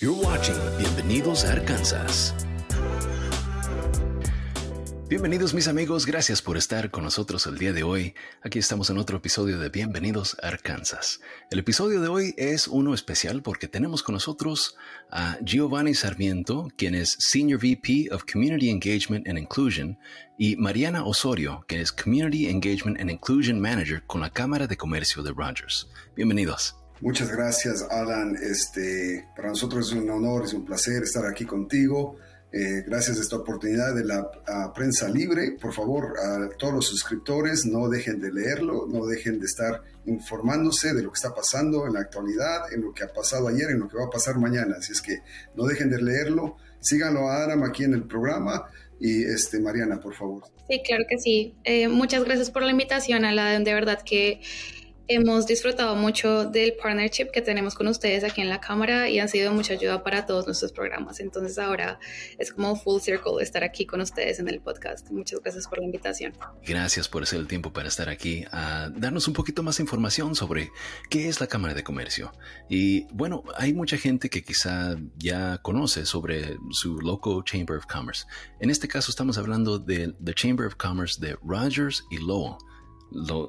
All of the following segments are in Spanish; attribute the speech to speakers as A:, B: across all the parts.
A: You're watching Bienvenidos a Arkansas. Bienvenidos mis amigos, gracias por estar con nosotros el día de hoy. Aquí estamos en otro episodio de Bienvenidos a Arkansas. El episodio de hoy es uno especial porque tenemos con nosotros a Giovanni Sarmiento, quien es Senior VP of Community Engagement and Inclusion, y Mariana Osorio, que es Community Engagement and Inclusion Manager con la Cámara de Comercio de Rogers. Bienvenidos.
B: Muchas gracias, Alan. Este, para nosotros es un honor, es un placer estar aquí contigo. Eh, gracias a esta oportunidad de la prensa libre. Por favor, a todos los suscriptores, no dejen de leerlo, no dejen de estar informándose de lo que está pasando en la actualidad, en lo que ha pasado ayer, en lo que va a pasar mañana. Así es que no dejen de leerlo. Síganlo a Aram aquí en el programa. Y este, Mariana, por favor.
C: Sí, claro que sí. Eh, muchas gracias por la invitación, Alan. De verdad que Hemos disfrutado mucho del partnership que tenemos con ustedes aquí en la cámara y han sido mucha ayuda para todos nuestros programas. Entonces ahora es como full circle estar aquí con ustedes en el podcast. Muchas gracias por la invitación.
A: Gracias por hacer el tiempo para estar aquí a darnos un poquito más información sobre qué es la Cámara de Comercio. Y bueno, hay mucha gente que quizá ya conoce sobre su local Chamber of Commerce. En este caso estamos hablando de the Chamber of Commerce de Rogers y Lowell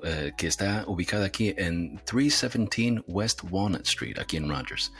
A: eh, que está ubicada aquí en 317 West Walnut Street, aquí en Rogers.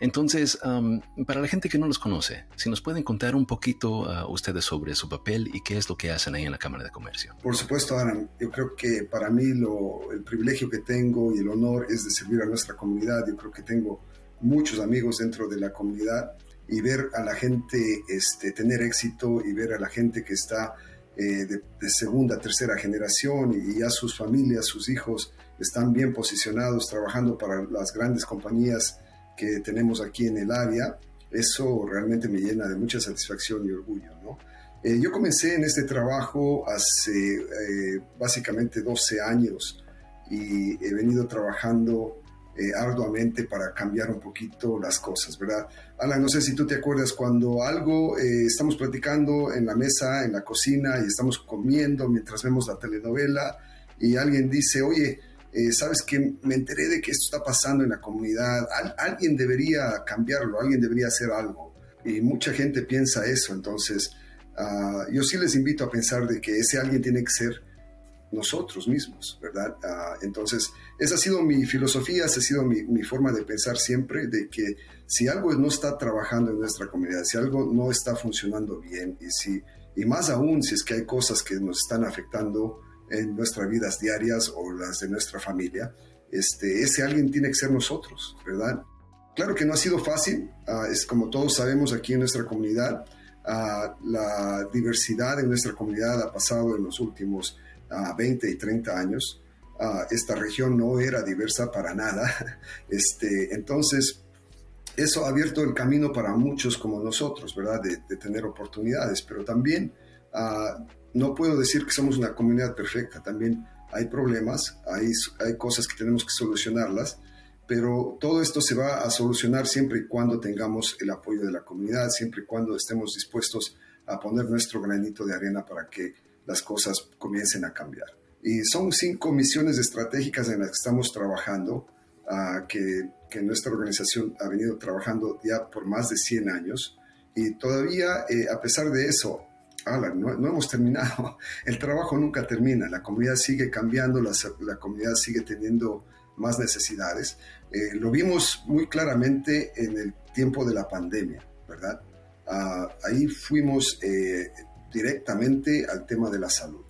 A: Entonces, um, para la gente que no los conoce, si nos pueden contar un poquito uh, ustedes sobre su papel y qué es lo que hacen ahí en la Cámara de Comercio.
B: Por supuesto, Ana. Yo creo que para mí lo, el privilegio que tengo y el honor es de servir a nuestra comunidad. Yo creo que tengo muchos amigos dentro de la comunidad y ver a la gente este, tener éxito y ver a la gente que está eh, de, segunda, tercera generación y, ya sus familias, sus hijos están bien posicionados trabajando para las grandes compañías que tenemos aquí en el área, eso realmente me llena de mucha satisfacción y orgullo. ¿no? Eh, yo comencé en este trabajo hace eh, básicamente 12 años y he venido trabajando eh, arduamente para cambiar un poquito las cosas, ¿verdad? Alan, no sé si tú te acuerdas cuando algo eh, estamos platicando en la mesa, en la cocina y estamos comiendo mientras vemos la telenovela y alguien dice, oye, eh, sabes que me enteré de que esto está pasando en la comunidad, alguien debería cambiarlo, alguien debería hacer algo. Y mucha gente piensa eso, entonces ah, yo sí les invito a pensar de que ese alguien tiene que ser nosotros mismos, ¿verdad? Ah, entonces, esa ha sido mi filosofía, esa ha sido mi, forma de pensar siempre, de que si algo no está trabajando en nuestra comunidad, si algo no está funcionando bien, y, si, y más aún si es que hay cosas que nos están afectando en nuestras vidas diarias o las de nuestra familia, este, ese alguien tiene que ser nosotros, ¿verdad? Claro que no ha sido fácil, ah, es como todos sabemos aquí en nuestra comunidad, ah, la diversidad en nuestra comunidad ha pasado en los últimos a 20 y 30 años. esta región no era diversa para nada. Este, entonces, eso ha abierto el camino para muchos como nosotros, ¿verdad? De, tener oportunidades, pero también ah, no puedo decir que somos una comunidad perfecta, también hay problemas, hay, hay cosas que tenemos que solucionarlas, pero todo esto se va a solucionar siempre y cuando tengamos el apoyo de la comunidad, siempre y cuando estemos dispuestos a poner nuestro granito de arena para que las cosas comiencen a cambiar. Y son cinco misiones estratégicas en las que estamos trabajando, uh, que, que, nuestra organización ha venido trabajando ya por más de 100 años. Y todavía, eh, a pesar de eso, Alan, no, hemos terminado. El trabajo nunca termina. La comunidad sigue cambiando, la, la comunidad sigue teniendo más necesidades. Eh, lo vimos muy claramente en el tiempo de la pandemia, ¿verdad? Uh, ahí fuimos eh, directamente al tema de la salud.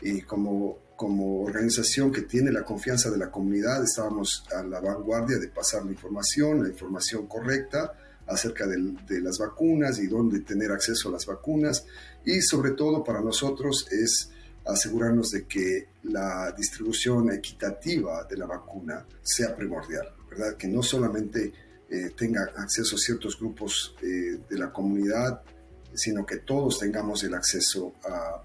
B: Y como, como organización que tiene la confianza de la comunidad, estábamos a la vanguardia de pasar la información, la información correcta acerca de, las vacunas y dónde tener acceso a las vacunas. Y sobre todo para nosotros es asegurarnos de que la distribución equitativa de la vacuna sea primordial, ¿verdad? Que no solamente eh, tenga acceso a ciertos grupos eh, de la comunidad sino que todos tengamos el acceso a,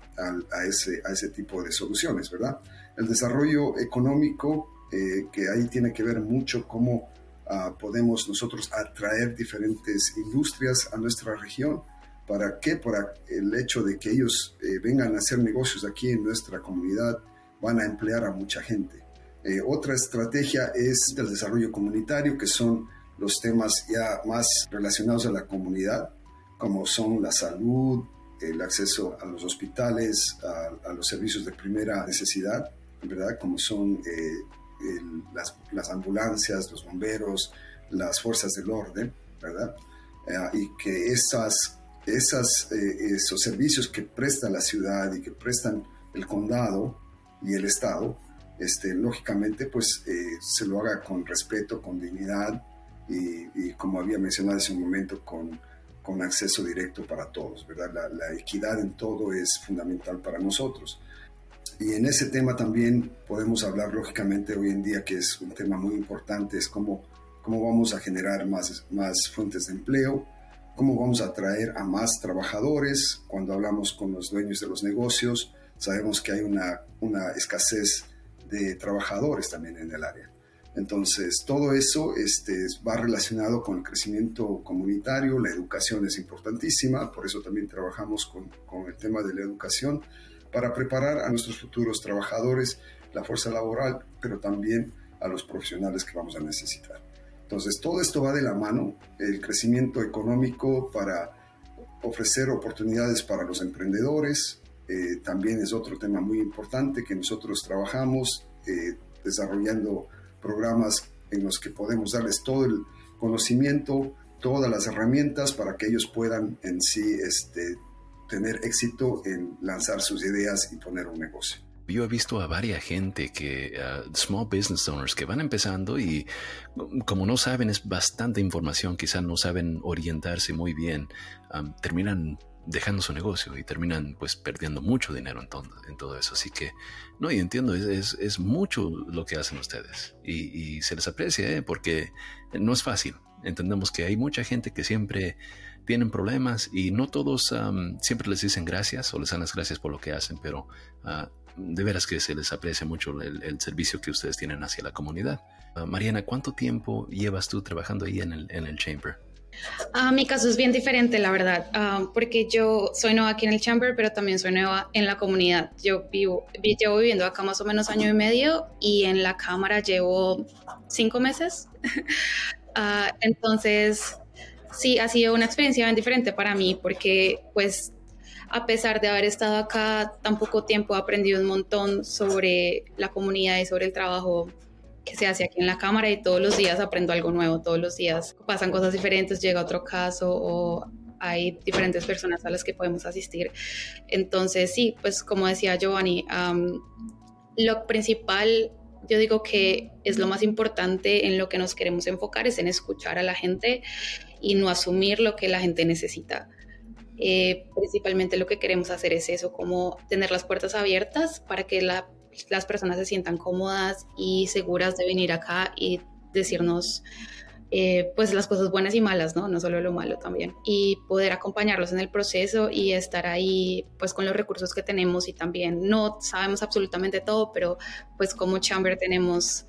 B: ese, a ese tipo de soluciones, ¿verdad? El desarrollo económico, eh, que ahí tiene que ver mucho cómo ah, podemos nosotros atraer diferentes industrias a nuestra región. ¿Para qué? Por el hecho de que ellos eh, vengan a hacer negocios aquí en nuestra comunidad, van a emplear a mucha gente. Eh, otra estrategia es el desarrollo comunitario, que son los temas ya más relacionados a la comunidad, como son la salud, el acceso a los hospitales, a, los servicios de primera necesidad, ¿verdad? Como son eh, las, las, ambulancias, los bomberos, las fuerzas del orden, ¿verdad? Eh, y que esas, esas, eh, esos servicios que presta la ciudad y que prestan el condado y el estado, este, lógicamente, pues se lo haga con respeto, con dignidad y, como había mencionado hace un momento, con, con acceso directo para todos, ¿verdad? La, equidad en todo es fundamental para nosotros. Y en ese tema también podemos hablar, lógicamente, hoy en día, que es un tema muy importante, es cómo, cómo vamos a generar más, más fuentes de empleo, cómo vamos a atraer a más trabajadores. Cuando hablamos con los dueños de los negocios, sabemos que hay una, una escasez de trabajadores también en el área. Entonces, todo eso este, va relacionado con el crecimiento comunitario, la educación es importantísima, por eso también trabajamos con, con, el tema de la educación, para preparar a nuestros futuros trabajadores, la fuerza laboral, pero también a los profesionales que vamos a necesitar. Entonces, todo esto va de la mano, el crecimiento económico para ofrecer oportunidades para los emprendedores, eh, también es otro tema muy importante que nosotros trabajamos eh, desarrollando programas en los que podemos darles todo el conocimiento, todas las herramientas para que ellos puedan en sí este, tener éxito en lanzar sus ideas y poner un negocio.
A: Yo he visto a varias gente que, small business owners, que van empezando y como no saben, es bastante información, quizás no saben orientarse muy bien, terminan dejando su negocio y terminan pues perdiendo mucho dinero en todo, en todo eso. Así que, no, y entiendo, es, es, mucho lo que hacen ustedes y, se les aprecia ¿eh? porque no es fácil. Entendemos que hay mucha gente que siempre tienen problemas y no todos siempre les dicen gracias o les dan las gracias por lo que hacen, pero uh, de veras que se les aprecia mucho el, servicio que ustedes tienen hacia la comunidad. Uh, Mariana, ¿cuánto tiempo llevas tú trabajando ahí en el, en el Chamber?
C: Uh, mi caso es bien diferente, la verdad, uh, porque yo soy nueva aquí en el Chamber, pero también soy nueva en la comunidad. Yo vivo, llevo viviendo acá más o menos año y medio y en la Cámara llevo cinco meses. Uh, entonces, sí, ha sido una experiencia bien diferente para mí porque pues a pesar de haber estado acá tan poco tiempo, he aprendido un montón sobre la comunidad y sobre el trabajo que se hace aquí en la cámara y todos los días aprendo algo nuevo, todos los días pasan cosas diferentes, llega otro caso o hay diferentes personas a las que podemos asistir. Entonces, sí, pues como decía Giovanni, lo principal, yo digo que es lo más importante en lo que nos queremos enfocar, es en escuchar a la gente y no asumir lo que la gente necesita. Eh, principalmente lo que queremos hacer es eso, como tener las puertas abiertas para que la las personas se sientan cómodas y seguras de venir acá y decirnos eh, pues las cosas buenas y malas, ¿no? No solo lo malo también. Y poder acompañarlos en el proceso y estar ahí pues con los recursos que tenemos y también no sabemos absolutamente todo, pero pues como Chamber tenemos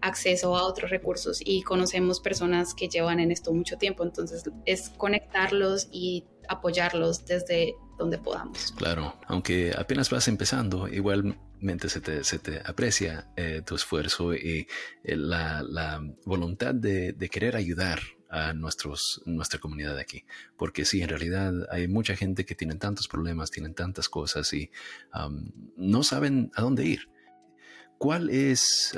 C: acceso a otros recursos y conocemos personas que llevan en esto mucho tiempo, entonces es conectarlos y apoyarlos desde donde podamos.
A: Claro, aunque apenas vas empezando, igualmente se te, se te aprecia eh, tu esfuerzo y eh, la, la, voluntad de, de, querer ayudar a nuestros, nuestra comunidad aquí. Porque sí, en realidad hay mucha gente que tiene tantos problemas, tienen tantas cosas y no saben a dónde ir. ¿Cuál es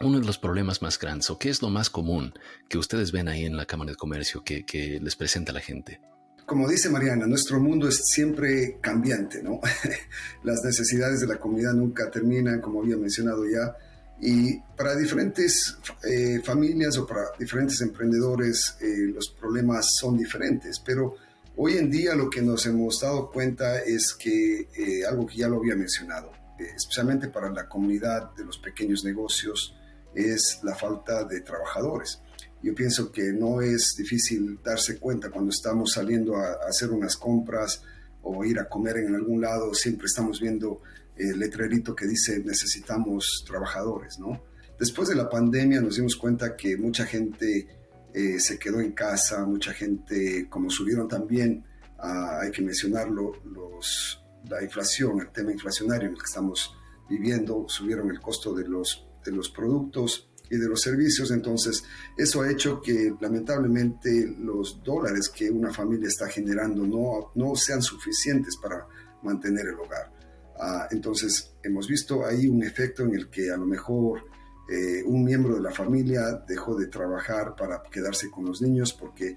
A: uno de los problemas más grandes o qué es lo más común que ustedes ven ahí en la Cámara de Comercio que, que les presenta la gente?
B: Como dice Mariana, nuestro mundo es siempre cambiante, ¿no? Las necesidades de la comunidad nunca terminan, como había mencionado ya, y para diferentes eh, familias o para diferentes emprendedores eh, los problemas son diferentes, pero hoy en día lo que nos hemos dado cuenta es que eh, algo que ya lo había mencionado, especialmente para la comunidad de los pequeños negocios, es la falta de trabajadores. Yo pienso que no es difícil darse cuenta cuando estamos saliendo a, hacer unas compras o ir a comer en algún lado, siempre estamos viendo el letrerito que dice necesitamos trabajadores, ¿no? Después de la pandemia nos dimos cuenta que mucha gente eh, se quedó en casa, mucha gente, como subieron también, ah, hay que mencionarlo, los, la inflación, el tema inflacionario en el que estamos viviendo, subieron el costo de los, de los productos, y de los servicios. Entonces, eso ha hecho que lamentablemente los dólares que una familia está generando no, no sean suficientes para mantener el hogar. Ah, entonces, hemos visto ahí un efecto en el que a lo mejor eh, un miembro de la familia dejó de trabajar para quedarse con los niños porque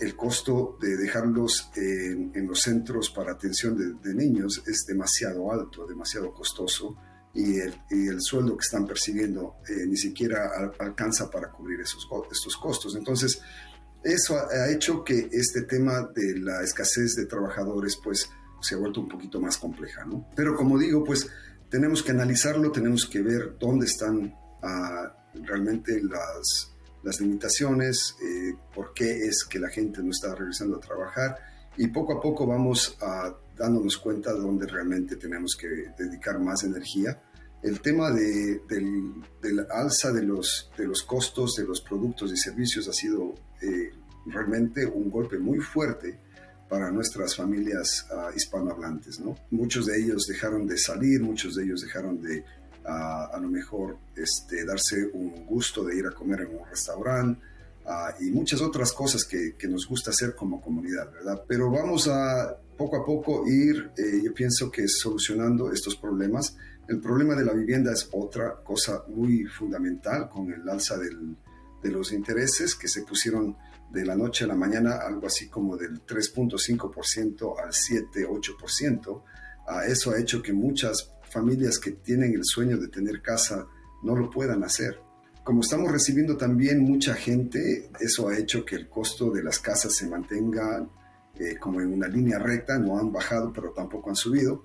B: el costo de dejarlos en, los centros para atención de, niños es demasiado alto, demasiado costoso y el, sueldo que están percibiendo eh, ni siquiera alcanza para cubrir esos, estos costos. Entonces, eso ha, hecho que este tema de la escasez de trabajadores pues se ha vuelto un poquito más compleja, ¿no? Pero como digo, pues tenemos que analizarlo, tenemos que ver dónde están ah, realmente las, las limitaciones, eh, por qué es que la gente no está regresando a trabajar y poco a poco vamos a, dándonos cuenta de dónde realmente tenemos que dedicar más energía. El tema de, del, alza de los, costos de los productos y servicios ha sido eh, realmente un golpe muy fuerte para nuestras familias uh, hispanohablantes. ¿no? Muchos de ellos dejaron de salir, muchos de ellos dejaron de a lo mejor este, darse un gusto de ir a comer en un restaurante y muchas otras cosas que, que, nos gusta hacer como comunidad, ¿verdad? Pero vamos a poco a poco ir, eh, yo pienso que solucionando estos problemas. El problema de la vivienda es otra cosa muy fundamental con el alza de los intereses que se pusieron de la noche a la mañana, algo así como del 3.5% al 7-8%. eso ha hecho que muchas familias que tienen el sueño de tener casa no lo puedan hacer. Como estamos recibiendo también mucha gente, eso ha hecho que el costo de las casas se mantenga eh, como en una línea recta, no han bajado pero tampoco han subido,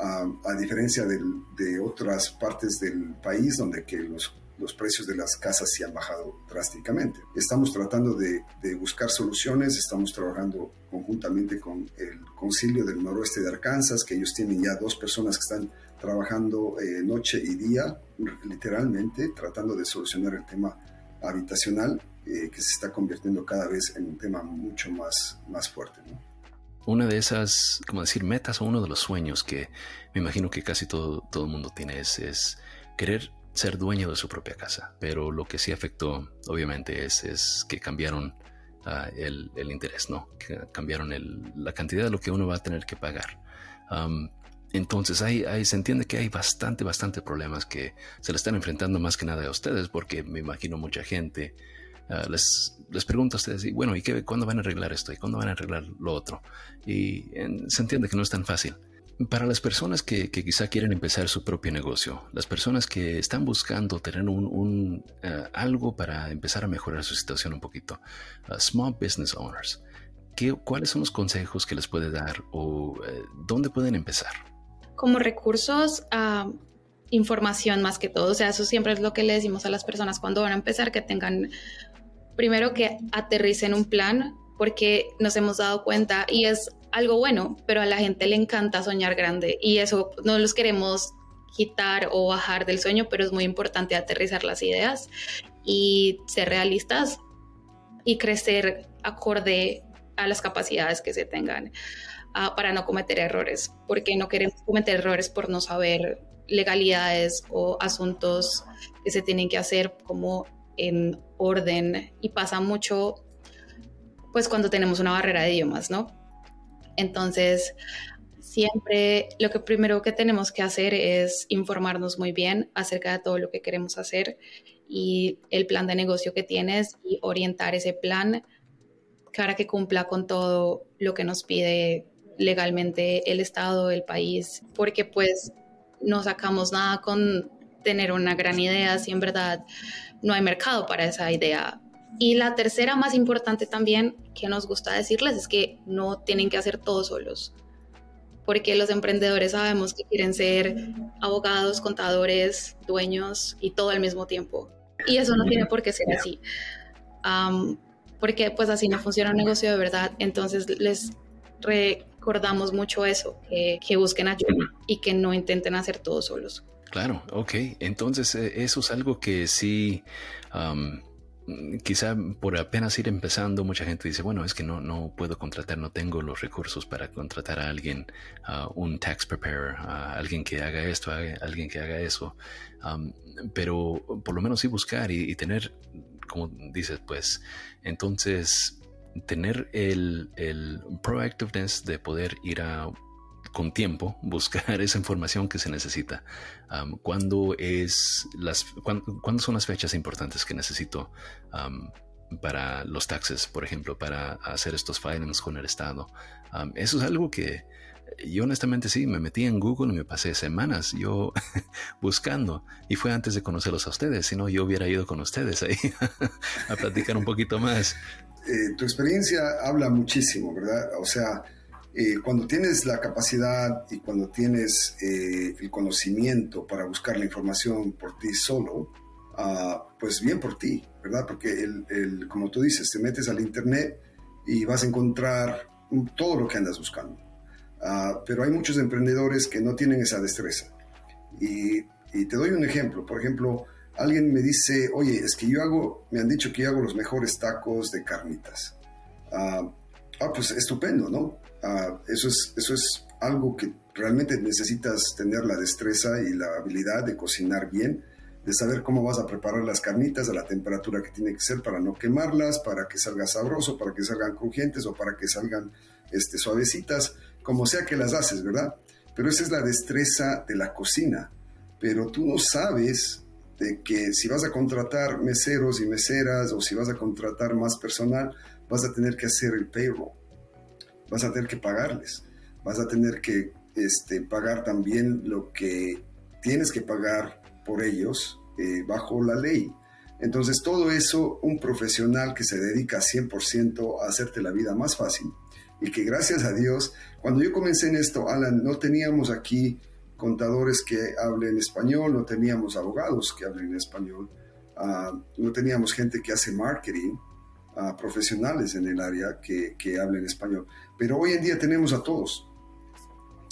B: a diferencia de otras partes del país donde que los los precios de las casas se han bajado drásticamente. Estamos tratando de, buscar soluciones, estamos trabajando conjuntamente con el Concilio del Noroeste de Arkansas, que ellos tienen ya dos personas que están trabajando eh, noche y día, literalmente, tratando de solucionar el tema habitacional, eh, que se está convirtiendo cada vez en un tema mucho más, más fuerte.
A: Una de esas, como decir, metas o uno de los sueños que me imagino que casi todo, todo el mundo tiene es, es querer ser dueño de su propia casa. Pero lo que sí afectó, obviamente, es, es que cambiaron ah, el, interés, ¿no? Que cambiaron la cantidad de lo que uno va a tener que pagar. Entonces, hay, se entiende que hay bastante, bastante problemas que se le están enfrentando más que nada a ustedes, porque me imagino mucha gente ah, les, les pregunta a ustedes, y bueno, ¿y qué, cuándo van a arreglar esto? ¿Y cuándo van a arreglar lo otro? Y se entiende que no es tan fácil. Para las personas que, quizá quieren empezar su propio negocio, las personas que están buscando tener un, eh, algo para empezar a mejorar su situación un poquito, uh, small business owners, ¿qué, ¿cuáles son los consejos que les puede dar o eh, dónde pueden empezar?
C: Como recursos, uh, información más que todo, o sea, eso siempre es lo que le decimos a las personas cuando van a empezar, que tengan primero que aterricen un plan, porque nos hemos dado cuenta y es algo bueno, pero a la gente le encanta soñar grande y eso no los queremos quitar o bajar del sueño, pero es muy importante aterrizar las ideas y ser realistas y crecer acorde a las capacidades que se tengan ah, para no cometer errores, porque no queremos cometer errores por no saber legalidades o asuntos que se tienen que hacer como en orden y pasa mucho pues cuando tenemos una barrera de idiomas, ¿no? Entonces, siempre lo que primero que tenemos que hacer es informarnos muy bien acerca de todo lo que queremos hacer y el plan de negocio que tienes y orientar ese plan para que cumpla con todo lo que nos pide legalmente el Estado, el país, porque pues no sacamos nada con tener una gran idea si en verdad no hay mercado para esa idea y la tercera más importante también que nos gusta decirles es que no tienen que hacer todo solos, porque los emprendedores sabemos que quieren ser abogados, contadores, dueños y todo al mismo tiempo. Y eso no tiene por qué ser así, porque pues así no funciona un negocio de verdad. Entonces les recordamos mucho eso, que, busquen ayuda y que no intenten hacer todo solos.
A: Claro, ok. Entonces eh, eso es algo que sí mm, quizá por apenas ir empezando, mucha gente dice, bueno, es que no, no puedo contratar, no tengo los recursos para contratar a alguien, un tax preparer, a alguien que haga esto, a alguien que haga eso. pero por lo menos sí buscar y, tener, como dices, pues, entonces tener el, el proactiveness de poder ir a con tiempo buscar esa información que se necesita. ¿cuándo, es las, cuándo, son las fechas importantes que necesito para los taxes, por ejemplo, para hacer estos filings con el Estado? eso es algo que yo honestamente sí, me metí en Google y me pasé semanas yo buscando y fue antes de conocerlos a ustedes, si no yo hubiera ido con ustedes ahí a platicar un poquito más.
B: Eh, tu experiencia habla muchísimo, ¿verdad? O sea, eh, cuando tienes la capacidad y cuando tienes eh, el conocimiento para buscar la información por ti solo, ah, pues bien por ti, ¿verdad? Porque, el, como tú dices, te metes al Internet y vas a encontrar todo lo que andas buscando. Ah, pero hay muchos emprendedores que no tienen esa destreza. Y, te doy un ejemplo. Por ejemplo, alguien me dice, oye, es que yo hago, me han dicho que yo hago los mejores tacos de carnitas. ah, ah pues estupendo, ¿no? Ah, eso, es, eso es algo que realmente necesitas tener la destreza y la habilidad de cocinar bien, de saber cómo vas a preparar las carnitas a la temperatura que tiene que ser para no quemarlas, para que salga sabroso, para que salgan crujientes o para que salgan este, suavecitas, como sea que las haces, ¿verdad? Pero esa es la destreza de la cocina. Pero tú no sabes de que si vas a contratar meseros y meseras o si vas a contratar más personal, vas a tener que hacer el payroll vas a tener que pagarles, vas a tener que este, pagar también lo que tienes que pagar por ellos eh, bajo la ley. Entonces todo eso, un profesional que se dedica 100% a hacerte la vida más fácil y que gracias a Dios, cuando yo comencé en esto, Alan, no teníamos aquí contadores que hablen español, no teníamos abogados que hablen español, ah, no teníamos gente que hace marketing, ah, profesionales en el área que, que hablen español. Pero hoy en día tenemos a todos,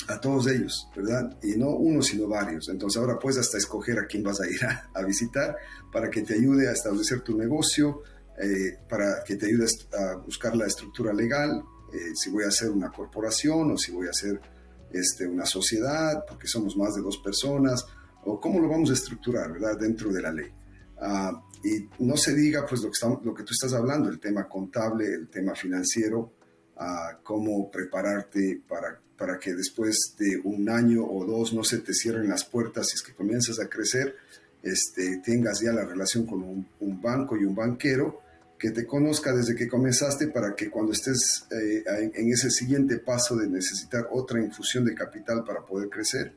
B: a todos ellos, ¿verdad? Y no uno, sino varios. Entonces ahora puedes hasta escoger a quién vas a ir a, visitar para que te ayude a establecer tu negocio, eh, para que te ayude a buscar la estructura legal, eh, si voy a hacer una corporación o si voy a hacer este, una sociedad, porque somos más de dos personas, o cómo lo vamos a estructurar, ¿verdad? Dentro de la ley. Ah, y no se diga, pues, lo que, tú estás hablando, el tema contable, el tema financiero, a cómo prepararte para, para que después de un año o dos no se te cierren las puertas si es que comienzas a crecer, este, tengas ya la relación con un, banco y un banquero que te conozca desde que comenzaste para que cuando estés eh, en, ese siguiente paso de necesitar otra infusión de capital para poder crecer,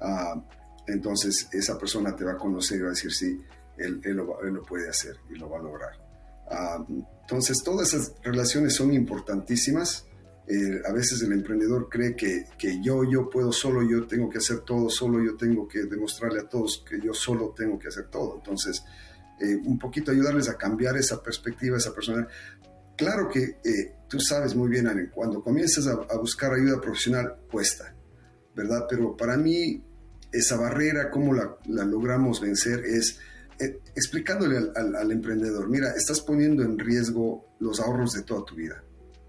B: ah, entonces esa persona te va a conocer y va a decir, sí, él, él, lo, él lo puede hacer y lo va a lograr. Ah, entonces, todas esas relaciones son importantísimas. Eh, a veces el emprendedor cree que, que, yo, yo puedo solo, yo tengo que hacer todo solo, yo tengo que demostrarle a todos que yo solo tengo que hacer todo. Entonces, eh, un poquito ayudarles a cambiar esa perspectiva, esa persona. Claro que eh, tú sabes muy bien, cuando comienzas a, buscar ayuda profesional, cuesta, ¿verdad? Pero para mí, esa barrera, cómo la, la logramos vencer, es eh, explicándole al, emprendedor, mira, estás poniendo en riesgo los ahorros de toda tu vida.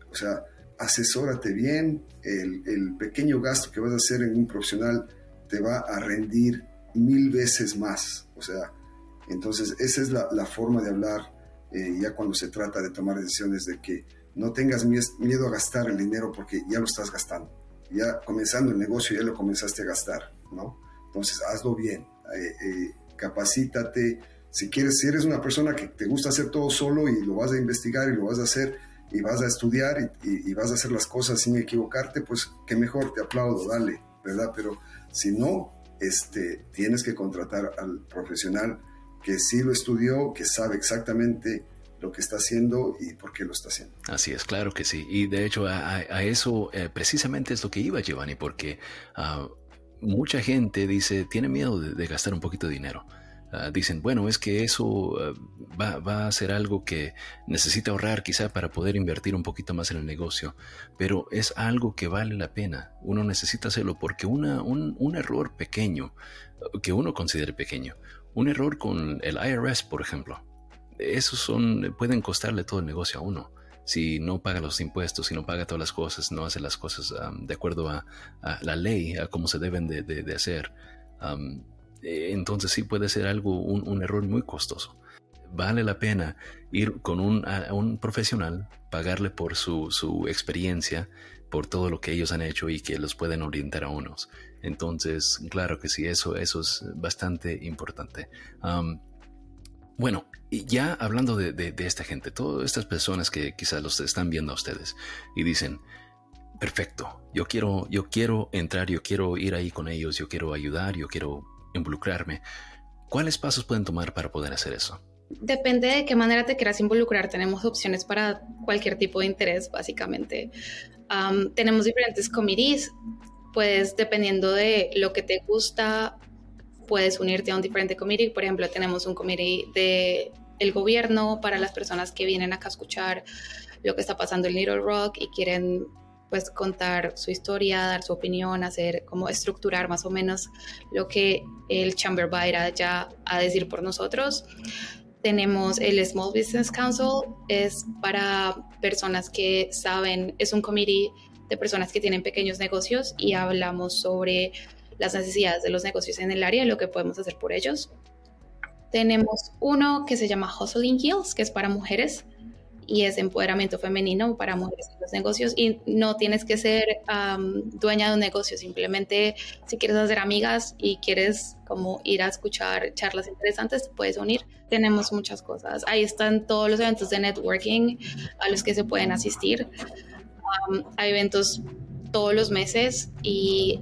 B: O sea, asesórate bien, el, pequeño gasto que vas a hacer en un profesional te va a rendir mil veces más. O sea, entonces esa es la, forma de hablar eh, ya cuando se trata de tomar decisiones de que no tengas miedo a gastar el dinero porque ya lo estás gastando. Ya comenzando el negocio ya lo comenzaste a gastar, ¿no? Entonces hazlo bien. Eh, capacítate. Si quieres, si eres una persona que te gusta hacer todo solo y lo vas a investigar y lo vas a hacer y vas a estudiar y, vas a hacer las cosas sin equivocarte, pues qué mejor, te aplaudo, dale, ¿verdad? Pero si no, este, tienes que contratar al profesional que sí lo estudió, que sabe exactamente lo que está haciendo y por qué lo está haciendo.
A: Así es, claro que sí. Y de hecho a, eso eh, precisamente es lo que iba Giovanni, porque uh, mucha gente dice, tiene miedo de, gastar un poquito de dinero. Ah, dicen, bueno, es que eso ah, va, a ser algo que necesita ahorrar quizá para poder invertir un poquito más en el negocio, pero es algo que vale la pena. Uno necesita hacerlo porque un error pequeño, que uno considere pequeño, un error con el IRS, por ejemplo, esos son, pueden costarle todo el negocio a uno. Si no paga los impuestos, si no paga todas las cosas, no hace las cosas de acuerdo a, la ley, a cómo se deben de, hacer, eh, entonces sí puede ser algo, un, error muy costoso. Vale la pena ir con un, profesional, pagarle por su, su experiencia, por todo lo que ellos han hecho y que los pueden orientar a unos. Entonces, claro que sí, eso, eso es bastante importante. bueno, ya hablando de, esta gente, todas estas personas que quizás los están viendo a ustedes y dicen, perfecto, yo quiero, yo quiero entrar, yo quiero ir ahí con ellos, yo quiero ayudar, yo quiero involucrarme. ¿Cuáles pasos pueden tomar para poder hacer eso?
C: Depende de qué manera te quieras involucrar. Tenemos opciones para cualquier tipo de interés, básicamente. tenemos diferentes committees. Pues dependiendo de lo que te gusta, puedes unirte a un diferente committee. Por ejemplo, tenemos un committee de el gobierno para las personas que vienen acá a escuchar lo que está pasando en Little Rock y quieren pues contar su historia, dar su opinión, hacer como estructurar más o menos lo que el Chamber va a ir allá a decir por nosotros. Tenemos el Small Business Council, es para personas que saben, es un committee de personas que tienen pequeños negocios y hablamos sobre las necesidades de los negocios en el área y lo que podemos hacer por ellos. Tenemos uno que se llama Hustling Heels, que es para mujeres y es empoderamiento femenino para mujeres en los negocios y no tienes que ser dueña de un negocio, simplemente si quieres hacer amigas y quieres como ir a escuchar charlas interesantes, puedes unir. Tenemos muchas cosas. Ahí están todos los eventos de networking a los que se pueden asistir. hay eventos todos los meses y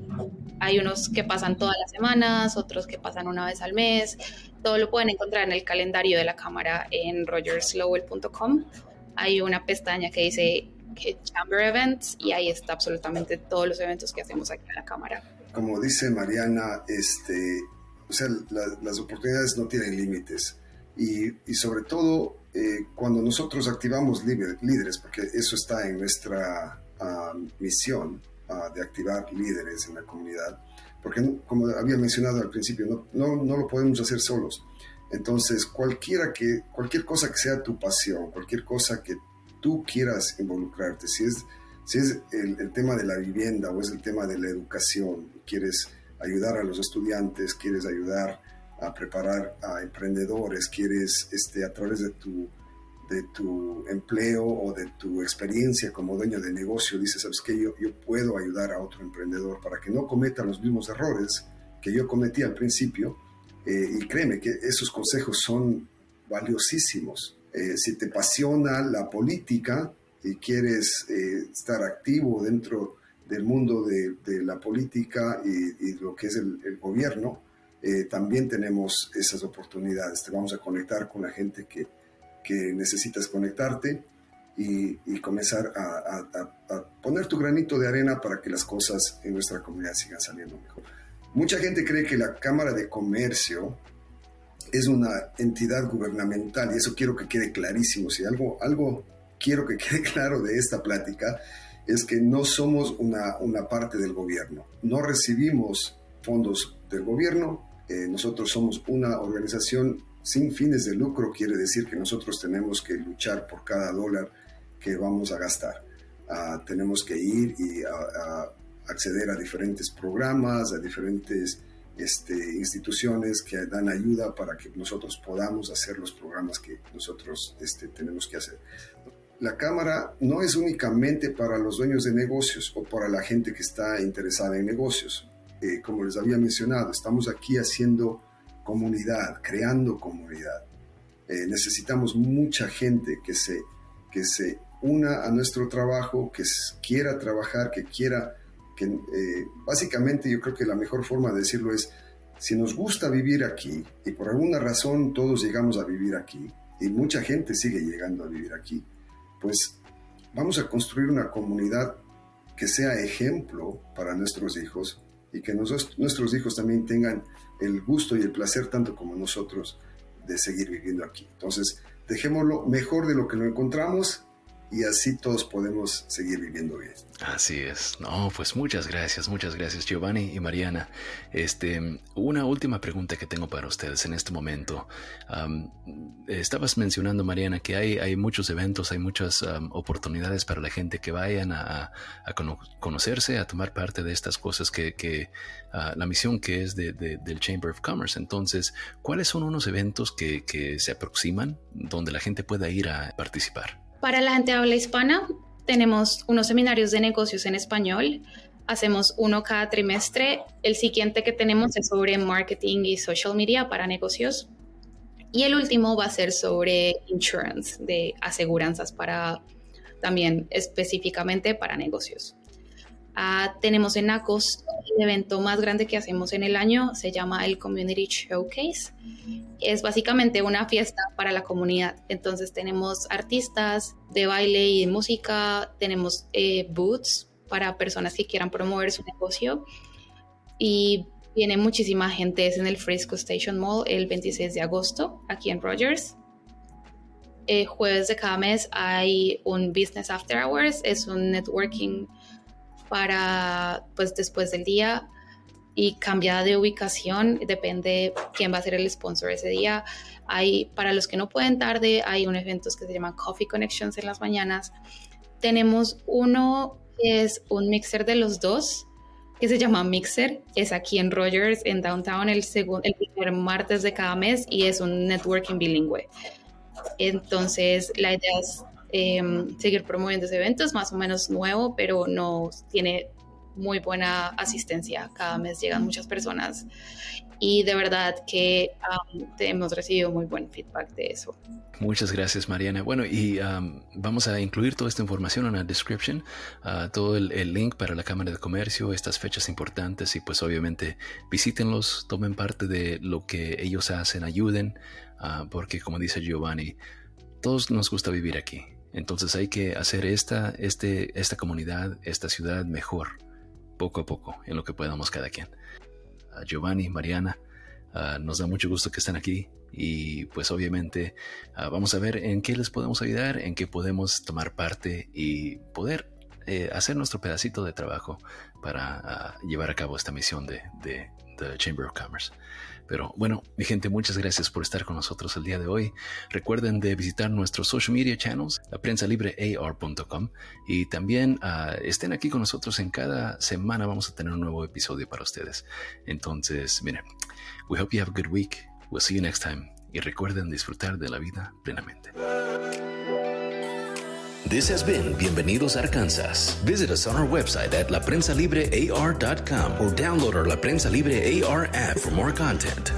C: hay unos que pasan todas las semanas, otros que pasan una vez al mes. Todo lo pueden encontrar en el calendario de la cámara en rogerslowell.com. Hay una pestaña que dice Chamber Events y ahí está absolutamente todos los eventos que hacemos aquí en la cámara.
B: Como dice Mariana, este, o sea, las oportunidades no tienen límites y, y sobre todo eh, cuando nosotros activamos líderes, porque eso está en nuestra ah, misión, de activar líderes en la comunidad, porque como había mencionado al principio, no, no, lo podemos hacer solos. Entonces, cualquiera que, cualquier cosa que sea tu pasión, cualquier cosa que tú quieras involucrarte, si es, si es el, tema de la vivienda o es el tema de la educación, quieres ayudar a los estudiantes, quieres ayudar a preparar a emprendedores, quieres este, a través de tu de tu empleo o de tu experiencia como dueño de negocio, dices, ¿sabes qué? Yo, yo puedo ayudar a otro emprendedor para que no cometa los mismos errores que yo cometí al principio. Eh, y créeme que esos consejos son valiosísimos. Eh, si te apasiona la política y quieres eh, estar activo dentro del mundo de, de la política y, y, lo que es el, el gobierno, también tenemos esas oportunidades. Te vamos a conectar con la gente que, que necesitas conectarte y, comenzar a, poner tu granito de arena para que las cosas en nuestra comunidad sigan saliendo mejor. Mucha gente cree que la Cámara de Comercio es una entidad gubernamental y eso quiero que quede clarísimo. Si algo, algo quiero que quede claro de esta plática es que no somos una, una parte del gobierno, no recibimos fondos del gobierno, eh, nosotros somos una organización sin fines de lucro quiere decir que nosotros tenemos que luchar por cada dólar que vamos a gastar. Ah, tenemos que ir y acceder a diferentes programas, a diferentes este, instituciones que dan ayuda para que nosotros podamos hacer los programas que nosotros este, tenemos que hacer. La Cámara no es únicamente para los dueños de negocios o para la gente que está interesada en negocios. Eh, como les había mencionado, estamos aquí haciendo comunidad, creando comunidad. Eh, necesitamos mucha gente que se, que se una a nuestro trabajo, que quiera trabajar, que quiera, que eh, básicamente yo creo que la mejor forma de decirlo es, si nos gusta vivir aquí y por alguna razón todos llegamos a vivir aquí y mucha gente sigue llegando a vivir aquí, pues vamos a construir una comunidad que sea ejemplo para nuestros hijos y que nuestros hijos también tengan el gusto y el placer, tanto como nosotros, de seguir viviendo aquí. Entonces, dejémoslo mejor de lo que lo encontramos y así todos podemos seguir viviendo bien.
A: Así es. No, pues muchas gracias, muchas gracias Giovanni y Mariana. Este, una última pregunta que tengo para ustedes en este momento. estabas mencionando, Mariana, que hay, muchos eventos, hay muchas oportunidades para la gente que vayan a, conocerse, a tomar parte de estas cosas que, ah, la misión que es de, del Chamber of Commerce. Entonces, ¿cuáles son unos eventos que se aproximan donde la gente pueda ir a participar?
C: Para la gente habla hispana, tenemos unos seminarios de negocios en español. Hacemos uno cada trimestre. El siguiente que tenemos es sobre marketing y social media para negocios. Y el último va a ser sobre insurance, de aseguranzas para también específicamente para negocios. Ah, tenemos en ACOS el evento más grande que hacemos en el año, se llama el Community Showcase. Es básicamente una fiesta para la comunidad. Entonces tenemos artistas de baile y de música, tenemos eh, booths para personas que quieran promover su negocio y viene muchísima gente. Es en el Frisco Station Mall el 26 de agosto, aquí en Rogers. Eh, jueves de cada mes hay un Business After Hours, es un networking para pues después del día y cambia de ubicación, depende quién va a ser el sponsor ese día. Hay, para los que no pueden tarde, hay un evento que se llama Coffee Connections en las mañanas. Tenemos uno que es un mixer de los dos, que se llama Mixer, es aquí en Rogers, en Downtown, el, segundo, el primer martes de cada mes y es un networking bilingüe. Entonces, la idea es Em, seguir promoviendo ese evento. Es más o menos nuevo, pero no tiene muy buena asistencia. Cada mes llegan muchas personas y de verdad que hemos recibido muy buen feedback de eso.
A: Muchas gracias, Mariana. Bueno, y vamos a incluir toda esta información en la description, uh, todo el, link para la Cámara de Comercio, estas fechas importantes y pues obviamente visítenlos, tomen parte de lo que ellos hacen, ayuden, uh, porque como dice Giovanni, todos nos gusta vivir aquí. Entonces hay que hacer esta, este, esta comunidad, esta ciudad mejor, poco a poco, en lo que podamos cada quien. Giovanni, Mariana, nos da mucho gusto que estén aquí y pues obviamente vamos a ver en qué les podemos ayudar, en qué podemos tomar parte y poder eh, hacer nuestro pedacito de trabajo para llevar a cabo esta misión de, de The Chamber of Commerce. Pero bueno, mi gente, muchas gracias por estar con nosotros el día de hoy. Recuerden de visitar nuestros social media channels, la prensa libre ar.com y también ah, estén aquí con nosotros en cada semana vamos a tener un nuevo episodio para ustedes. Entonces, miren, we hope you have a good week. We'll see you next time. Y recuerden disfrutar de la vida plenamente.
D: This has been Bienvenidos Arkansas. Visit us on our website at laprensalibrear.com or download our La Prensa Libre AR app for more content.